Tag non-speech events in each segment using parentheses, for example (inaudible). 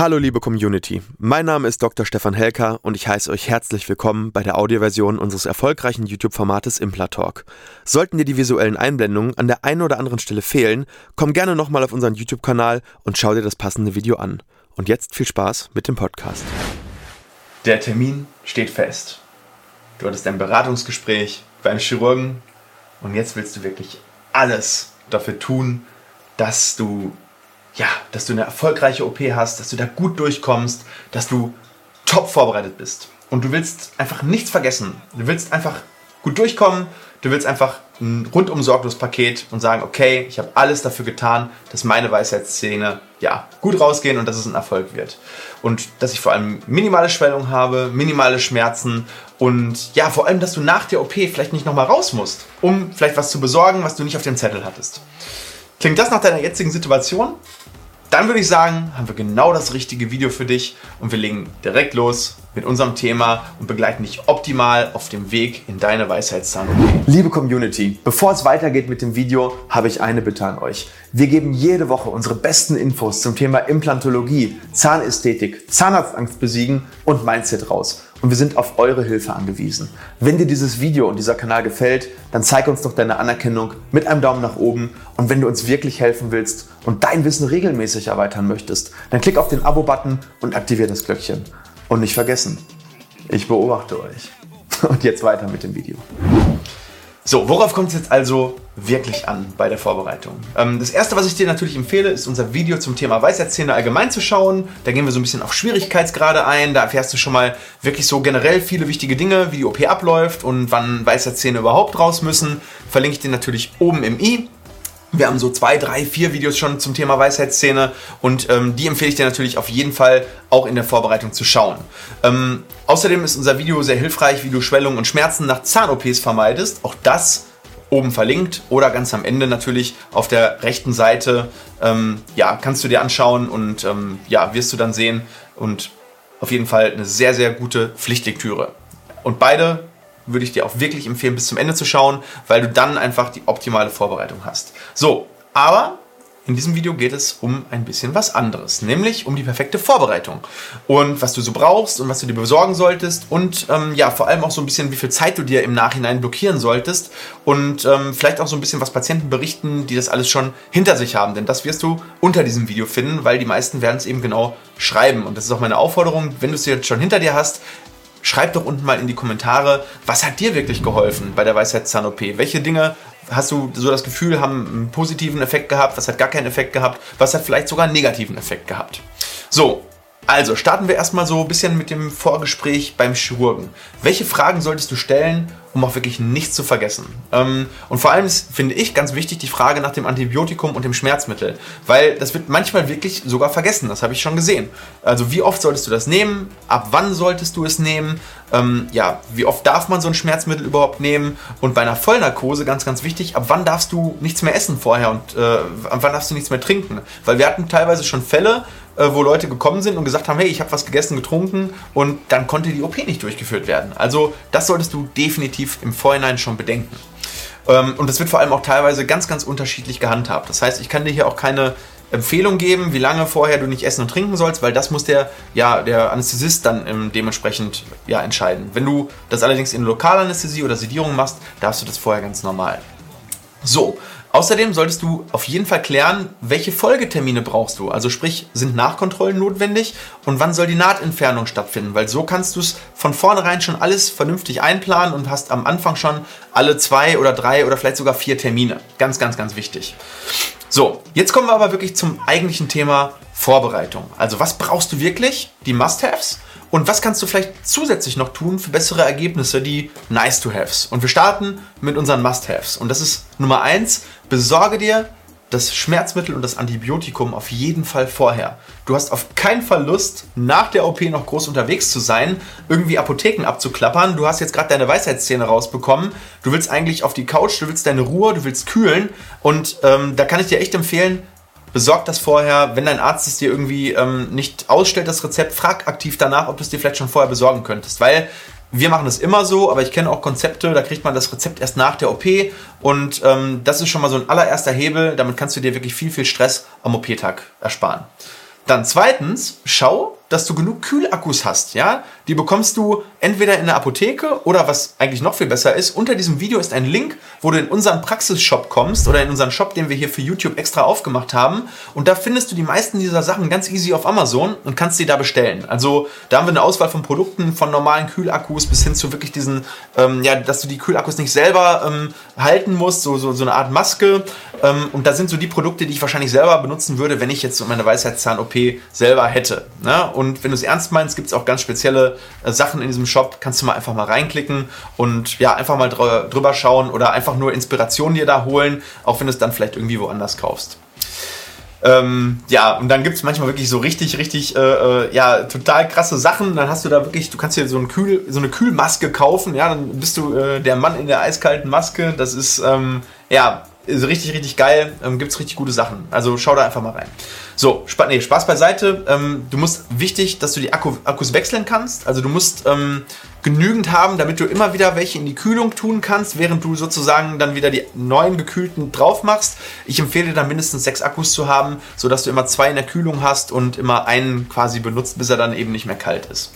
Hallo liebe Community, mein Name ist Dr. Stefan Helker und ich heiße euch herzlich willkommen bei der Audioversion unseres erfolgreichen YouTube-Formates Implatalk. Sollten dir die visuellen Einblendungen an der einen oder anderen Stelle fehlen, komm gerne nochmal auf unseren YouTube-Kanal und schau dir das passende Video an. Und jetzt viel Spaß mit dem Podcast. Der Termin steht fest. Du hattest ein Beratungsgespräch beim Chirurgen und jetzt willst du wirklich alles dafür tun, dass du ja, dass du eine erfolgreiche OP hast, dass du da gut durchkommst, dass du top vorbereitet bist. Und du willst einfach nichts vergessen. Du willst einfach gut durchkommen. Du willst einfach ein rundum sorglos Paket und sagen, okay, ich habe alles dafür getan, dass meine Weisheitszähne ja, gut rausgehen und dass es ein Erfolg wird. Und dass ich vor allem minimale Schwellung habe, minimale Schmerzen und ja, vor allem, dass du nach der OP vielleicht nicht nochmal raus musst, um vielleicht was zu besorgen, was du nicht auf dem Zettel hattest. Klingt das nach deiner jetzigen Situation? Dann würde ich sagen, haben wir genau das richtige Video für dich und wir legen direkt los mit unserem Thema und begleiten dich optimal auf dem Weg in deine weisheitszahn. Liebe Community, bevor es weitergeht mit dem Video, habe ich eine Bitte an euch. Wir geben jede Woche unsere besten Infos zum Thema Implantologie, Zahnästhetik, Zahnarztangst besiegen und Mindset raus und wir sind auf eure Hilfe angewiesen. Wenn dir dieses Video und dieser Kanal gefällt, dann zeig uns doch deine Anerkennung mit einem Daumen nach oben und wenn du uns wirklich helfen willst und dein Wissen regelmäßig erweitern möchtest, dann klick auf den Abo-Button und aktiviere das Glöckchen. Und nicht vergessen, ich beobachte euch. (laughs) Und jetzt weiter mit dem Video. So, worauf kommt es jetzt also wirklich an bei der Vorbereitung? Ähm, das erste, was ich dir natürlich empfehle, ist unser Video zum Thema Weisheitszähne allgemein zu schauen. Da gehen wir so ein bisschen auf Schwierigkeitsgrade ein. Da erfährst du schon mal wirklich so generell viele wichtige Dinge, wie die OP abläuft und wann Weisheitszähne überhaupt raus müssen. Verlinke ich dir natürlich oben im i. Wir haben so zwei, drei, vier Videos schon zum Thema Weisheitszähne und ähm, die empfehle ich dir natürlich auf jeden Fall auch in der Vorbereitung zu schauen. Ähm, außerdem ist unser Video sehr hilfreich, wie du Schwellungen und Schmerzen nach Zahn-OPs vermeidest. Auch das oben verlinkt oder ganz am Ende natürlich auf der rechten Seite. Ähm, ja, kannst du dir anschauen und ähm, ja, wirst du dann sehen und auf jeden Fall eine sehr, sehr gute Pflichtlektüre. Und beide würde ich dir auch wirklich empfehlen, bis zum Ende zu schauen, weil du dann einfach die optimale Vorbereitung hast. So, aber in diesem Video geht es um ein bisschen was anderes, nämlich um die perfekte Vorbereitung und was du so brauchst und was du dir besorgen solltest und ähm, ja, vor allem auch so ein bisschen, wie viel Zeit du dir im Nachhinein blockieren solltest und ähm, vielleicht auch so ein bisschen, was Patienten berichten, die das alles schon hinter sich haben, denn das wirst du unter diesem Video finden, weil die meisten werden es eben genau schreiben und das ist auch meine Aufforderung, wenn du es jetzt schon hinter dir hast, schreib doch unten mal in die Kommentare, was hat dir wirklich geholfen bei der Weisheitszahn-OP? Welche Dinge hast du so das Gefühl, haben einen positiven Effekt gehabt? Was hat gar keinen Effekt gehabt? Was hat vielleicht sogar einen negativen Effekt gehabt? So, also starten wir erstmal so ein bisschen mit dem Vorgespräch beim Chirurgen. Welche Fragen solltest du stellen, um auch wirklich nichts zu vergessen? Ähm, und vor allem ist, finde ich, ganz wichtig die Frage nach dem Antibiotikum und dem Schmerzmittel, weil das wird manchmal wirklich sogar vergessen, das habe ich schon gesehen. Also wie oft solltest du das nehmen? Ab wann solltest du es nehmen? Ähm, ja, wie oft darf man so ein Schmerzmittel überhaupt nehmen? Und bei einer Vollnarkose, ganz, ganz wichtig, ab wann darfst du nichts mehr essen vorher und äh, ab wann darfst du nichts mehr trinken? Weil wir hatten teilweise schon Fälle, äh, wo Leute gekommen sind und gesagt haben, hey, ich habe was gegessen, getrunken und dann konnte die OP nicht durchgeführt werden. Also das solltest du definitiv im Vorhinein schon bedenken. Ähm, und das wird vor allem auch teilweise ganz, ganz unterschiedlich gehandhabt. Das heißt, ich kann dir hier auch keine Empfehlung geben, wie lange vorher du nicht essen und trinken sollst, weil das muss der, ja, der Anästhesist dann ähm, dementsprechend ja, entscheiden. Wenn du das allerdings in Lokalanästhesie oder Sedierung machst, darfst du das vorher ganz normal. So, Außerdem solltest du auf jeden Fall klären, welche Folgetermine brauchst du. Also sprich, sind Nachkontrollen notwendig und wann soll die Nahtentfernung stattfinden? Weil so kannst du es von vornherein schon alles vernünftig einplanen und hast am Anfang schon alle zwei oder drei oder vielleicht sogar vier Termine. Ganz, ganz, ganz wichtig. So, jetzt kommen wir aber wirklich zum eigentlichen Thema Vorbereitung. Also was brauchst du wirklich? Die Must-Haves. Und was kannst du vielleicht zusätzlich noch tun für bessere Ergebnisse, die Nice-to-Haves? Und wir starten mit unseren Must-Haves. Und das ist Nummer eins: besorge dir das Schmerzmittel und das Antibiotikum auf jeden Fall vorher. Du hast auf keinen Fall Lust, nach der OP noch groß unterwegs zu sein, irgendwie Apotheken abzuklappern. Du hast jetzt gerade deine Weisheitszähne rausbekommen. Du willst eigentlich auf die Couch, du willst deine Ruhe, du willst kühlen. Und ähm, da kann ich dir echt empfehlen, besorg das vorher. Wenn dein Arzt es dir irgendwie ähm, nicht ausstellt, das Rezept, frag aktiv danach, ob du es dir vielleicht schon vorher besorgen könntest. Weil wir machen das immer so, aber ich kenne auch Konzepte, da kriegt man das Rezept erst nach der OP und ähm, das ist schon mal so ein allererster Hebel. Damit kannst du dir wirklich viel, viel Stress am OP-Tag ersparen. Dann zweitens, schau, dass du genug Kühlakkus hast, ja? Die bekommst du entweder in der Apotheke oder was eigentlich noch viel besser ist, unter diesem Video ist ein Link, wo du in unseren Praxisshop kommst oder in unseren Shop, den wir hier für YouTube extra aufgemacht haben und da findest du die meisten dieser Sachen ganz easy auf Amazon und kannst sie da bestellen. Also da haben wir eine Auswahl von Produkten, von normalen Kühlakkus bis hin zu wirklich diesen, ähm, ja, dass du die Kühlakkus nicht selber ähm, halten musst, so, so, so eine Art Maske ähm, und da sind so die Produkte, die ich wahrscheinlich selber benutzen würde, wenn ich jetzt meine Weisheitszahn-OP selber hätte. Ne? Und wenn du es ernst meinst, gibt es auch ganz spezielle äh, Sachen in diesem Shop. Kannst du mal einfach mal reinklicken und ja, einfach mal dr drüber schauen oder einfach nur Inspiration dir da holen, auch wenn du es dann vielleicht irgendwie woanders kaufst. Ähm, ja, und dann gibt es manchmal wirklich so richtig, richtig, äh, äh, ja, total krasse Sachen. Dann hast du da wirklich, du kannst dir so, ein Kühl, so eine Kühlmaske kaufen, ja, dann bist du äh, der Mann in der eiskalten Maske. Das ist, ähm, ja, ist richtig, richtig geil. Ähm, Gibt es richtig gute Sachen. Also schau da einfach mal rein. So, Sp nee, Spaß beiseite. Ähm, du musst wichtig, dass du die Akku Akkus wechseln kannst. Also du musst ähm, genügend haben, damit du immer wieder welche in die Kühlung tun kannst, während du sozusagen dann wieder die neuen gekühlten drauf machst. Ich empfehle dir dann mindestens sechs Akkus zu haben, sodass du immer zwei in der Kühlung hast und immer einen quasi benutzt, bis er dann eben nicht mehr kalt ist.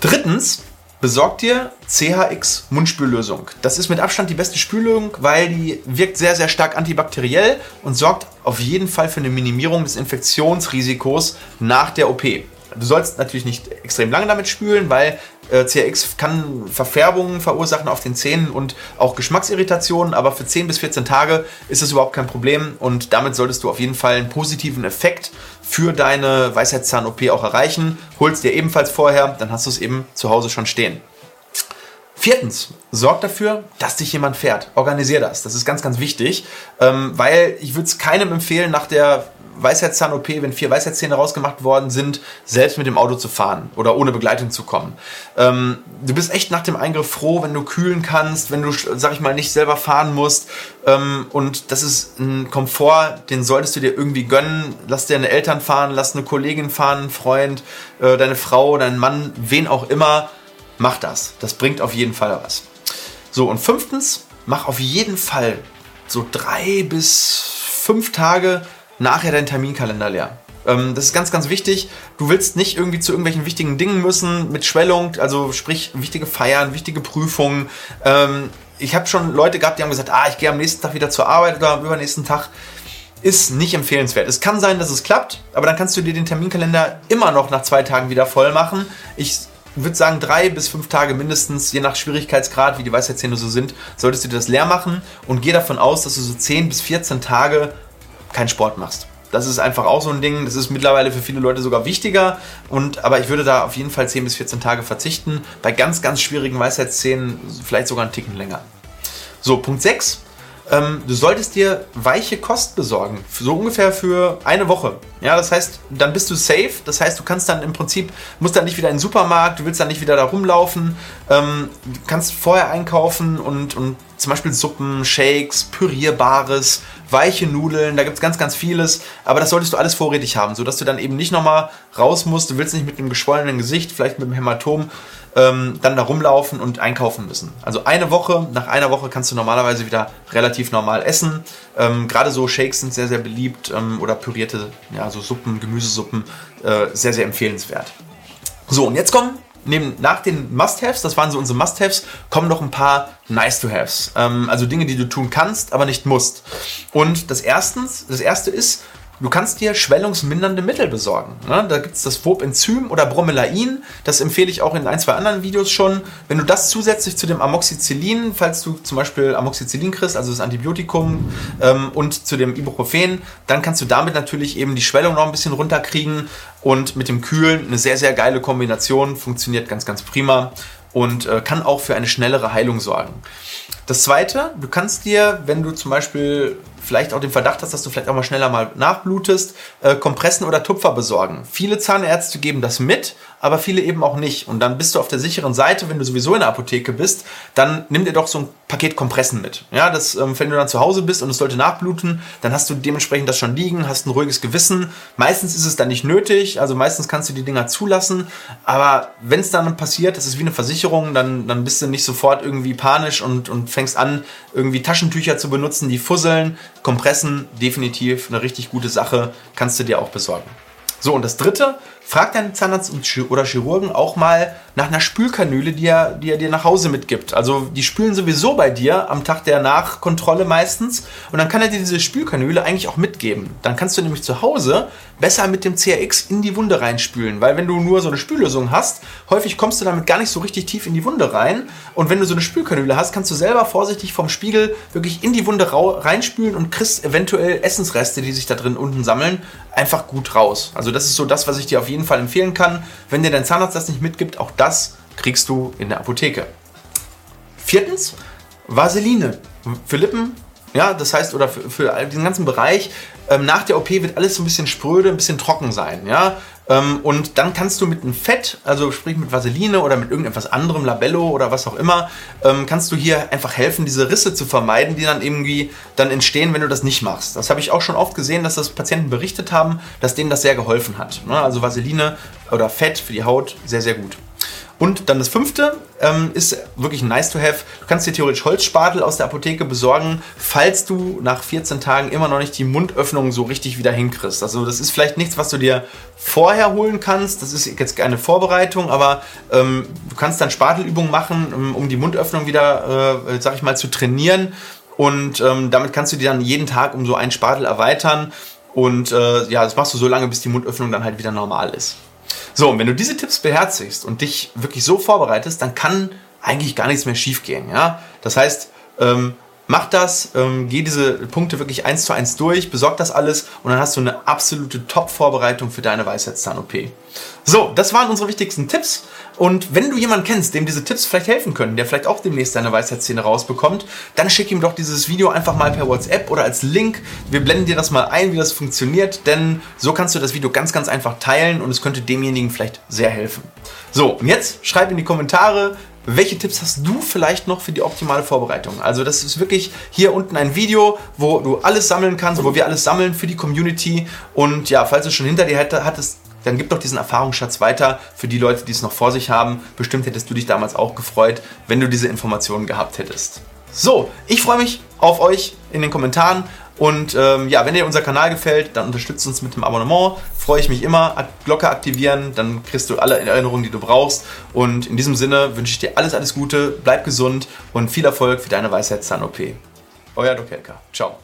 Drittens, Besorg dir CHX Mundspüllösung. Das ist mit Abstand die beste Spüllösung, weil die wirkt sehr, sehr stark antibakteriell und sorgt auf jeden Fall für eine Minimierung des Infektionsrisikos nach der OP. Du sollst natürlich nicht extrem lange damit spülen, weil äh, CRX kann Verfärbungen verursachen auf den Zähnen und auch Geschmacksirritationen, aber für 10 bis 14 Tage ist das überhaupt kein Problem und damit solltest du auf jeden Fall einen positiven Effekt für deine Weisheitszahn-OP auch erreichen. Holst dir ebenfalls vorher, dann hast du es eben zu Hause schon stehen. Viertens, sorg dafür, dass dich jemand fährt. Organisier das. Das ist ganz, ganz wichtig, ähm, weil ich würde es keinem empfehlen, nach der Weisheitszahn-OP, wenn vier Weisheitszähne rausgemacht worden sind, selbst mit dem Auto zu fahren oder ohne Begleitung zu kommen. Ähm, du bist echt nach dem Eingriff froh, wenn du kühlen kannst, wenn du, sag ich mal, nicht selber fahren musst. Ähm, und das ist ein Komfort, den solltest du dir irgendwie gönnen. Lass deine Eltern fahren, lass eine Kollegin fahren, einen Freund, äh, deine Frau, deinen Mann, wen auch immer. Mach das. Das bringt auf jeden Fall was. So, und fünftens, mach auf jeden Fall so drei bis fünf Tage nachher deinen Terminkalender leer. Ähm, das ist ganz, ganz wichtig. Du willst nicht irgendwie zu irgendwelchen wichtigen Dingen müssen mit Schwellung, also sprich wichtige Feiern, wichtige Prüfungen. Ähm, ich habe schon Leute gehabt, die haben gesagt, ah, ich gehe am nächsten Tag wieder zur Arbeit oder am übernächsten Tag. Ist nicht empfehlenswert. Es kann sein, dass es klappt, aber dann kannst du dir den Terminkalender immer noch nach zwei Tagen wieder voll machen. Ich würde sagen, drei bis fünf Tage mindestens, je nach Schwierigkeitsgrad, wie die Weisheitszähne so sind, solltest du dir das leer machen und geh davon aus, dass du so 10 bis 14 Tage keinen Sport machst. Das ist einfach auch so ein Ding. Das ist mittlerweile für viele Leute sogar wichtiger. Und, aber ich würde da auf jeden Fall 10 bis 14 Tage verzichten. Bei ganz, ganz schwierigen Weisheitsszenen vielleicht sogar einen Ticken länger. So, Punkt 6 ähm, du solltest dir weiche Kost besorgen. So ungefähr für eine Woche. Ja, das heißt, dann bist du safe. Das heißt, du kannst dann im Prinzip, musst dann nicht wieder in den Supermarkt, du willst dann nicht wieder da rumlaufen. Ähm, kannst vorher einkaufen und, und zum Beispiel Suppen, Shakes, Pürierbares, weiche Nudeln, da gibt es ganz, ganz vieles. Aber das solltest du alles vorrätig haben, sodass du dann eben nicht nochmal raus musst. Du willst nicht mit einem geschwollenen Gesicht, vielleicht mit einem Hämatom, ähm, dann da rumlaufen und einkaufen müssen. Also eine Woche, nach einer Woche kannst du normalerweise wieder relativ normal essen. Ähm, Gerade so Shakes sind sehr, sehr beliebt ähm, oder pürierte, ja, so Suppen, Gemüsesuppen, äh, sehr, sehr empfehlenswert. So, und jetzt kommen neben, nach den Must-Haves, das waren so unsere Must-Haves, kommen noch ein paar Nice-to-Haves. Ähm, also Dinge, die du tun kannst, aber nicht musst. Und das, erstens, das erste ist, Du kannst dir schwellungsmindernde Mittel besorgen. Ne? Da gibt es das Wobenzym oder Bromelain. Das empfehle ich auch in ein, zwei anderen Videos schon. Wenn du das zusätzlich zu dem Amoxicillin, falls du zum Beispiel Amoxicillin kriegst, also das Antibiotikum, ähm, und zu dem Ibuprofen, dann kannst du damit natürlich eben die Schwellung noch ein bisschen runterkriegen. Und mit dem Kühlen eine sehr, sehr geile Kombination. Funktioniert ganz, ganz prima und äh, kann auch für eine schnellere Heilung sorgen. Das zweite, du kannst dir, wenn du zum Beispiel vielleicht auch den Verdacht hast, dass du vielleicht auch mal schneller mal nachblutest, äh, Kompressen oder Tupfer besorgen. Viele Zahnärzte geben das mit, aber viele eben auch nicht. Und dann bist du auf der sicheren Seite, wenn du sowieso in der Apotheke bist, dann nimm dir doch so ein Paket Kompressen mit. Ja, das, ähm, wenn du dann zu Hause bist und es sollte nachbluten, dann hast du dementsprechend das schon liegen, hast ein ruhiges Gewissen. Meistens ist es dann nicht nötig, also meistens kannst du die Dinger zulassen. Aber wenn es dann passiert, das ist wie eine Versicherung, dann, dann bist du nicht sofort irgendwie panisch und, und fängst an, irgendwie Taschentücher zu benutzen, die fusseln. Kompressen definitiv eine richtig gute Sache, kannst du dir auch besorgen. So, und das dritte, frag deinen Zahnarzt oder Chirurgen auch mal nach einer Spülkanüle, die er, die er dir nach Hause mitgibt. Also die spülen sowieso bei dir am Tag der Nachkontrolle meistens und dann kann er dir diese Spülkanüle eigentlich auch mitgeben. Dann kannst du nämlich zu Hause besser mit dem CRX in die Wunde reinspülen, weil wenn du nur so eine Spüllösung hast, häufig kommst du damit gar nicht so richtig tief in die Wunde rein und wenn du so eine Spülkanüle hast, kannst du selber vorsichtig vom Spiegel wirklich in die Wunde reinspülen und kriegst eventuell Essensreste, die sich da drin unten sammeln, einfach gut raus. Also das ist so das, was ich dir auf jeden Fall empfehlen kann. Wenn dir dein Zahnarzt das nicht mitgibt, auch das kriegst du in der Apotheke. Viertens, Vaseline. Für Lippen, ja, das heißt, oder für, für diesen ganzen Bereich, ähm, nach der OP wird alles so ein bisschen spröde, ein bisschen trocken sein, ja. Ähm, und dann kannst du mit einem Fett, also sprich mit Vaseline oder mit irgendetwas anderem, Labello oder was auch immer, ähm, kannst du hier einfach helfen, diese Risse zu vermeiden, die dann irgendwie dann entstehen, wenn du das nicht machst. Das habe ich auch schon oft gesehen, dass das Patienten berichtet haben, dass denen das sehr geholfen hat. Ne? Also Vaseline oder Fett für die Haut, sehr, sehr gut. Und dann das fünfte ähm, ist wirklich nice to have. Du kannst dir theoretisch Holzspatel aus der Apotheke besorgen, falls du nach 14 Tagen immer noch nicht die Mundöffnung so richtig wieder hinkriegst. Also das ist vielleicht nichts, was du dir vorher holen kannst. Das ist jetzt keine Vorbereitung, aber ähm, du kannst dann Spatelübungen machen, um, um die Mundöffnung wieder, äh, sag ich mal, zu trainieren. Und ähm, damit kannst du dir dann jeden Tag um so einen Spatel erweitern. Und äh, ja, das machst du so lange, bis die Mundöffnung dann halt wieder normal ist. So, und wenn du diese Tipps beherzigst und dich wirklich so vorbereitest, dann kann eigentlich gar nichts mehr schiefgehen. Ja? Das heißt, ähm, mach das, ähm, geh diese Punkte wirklich eins zu eins durch, besorg das alles und dann hast du eine absolute Top-Vorbereitung für deine Weisheitszahn-OP. So, das waren unsere wichtigsten Tipps. Und wenn du jemanden kennst, dem diese Tipps vielleicht helfen können, der vielleicht auch demnächst seine Weisheitszähne rausbekommt, dann schick ihm doch dieses Video einfach mal per WhatsApp oder als Link. Wir blenden dir das mal ein, wie das funktioniert, denn so kannst du das Video ganz, ganz einfach teilen und es könnte demjenigen vielleicht sehr helfen. So, und jetzt schreib in die Kommentare, welche Tipps hast du vielleicht noch für die optimale Vorbereitung? Also das ist wirklich hier unten ein Video, wo du alles sammeln kannst, wo wir alles sammeln für die Community. Und ja, falls du schon hinter dir hattest, dann gib doch diesen Erfahrungsschatz weiter für die Leute, die es noch vor sich haben. Bestimmt hättest du dich damals auch gefreut, wenn du diese Informationen gehabt hättest. So, ich freue mich auf euch in den Kommentaren und ähm, ja, wenn dir unser Kanal gefällt, dann unterstützt uns mit dem Abonnement. Freue ich mich immer. Glocke aktivieren, dann kriegst du alle Erinnerungen, die du brauchst. Und in diesem Sinne wünsche ich dir alles, alles Gute, bleib gesund und viel Erfolg für deine Weisheitszahn-OP. Euer Dokelka. Ciao.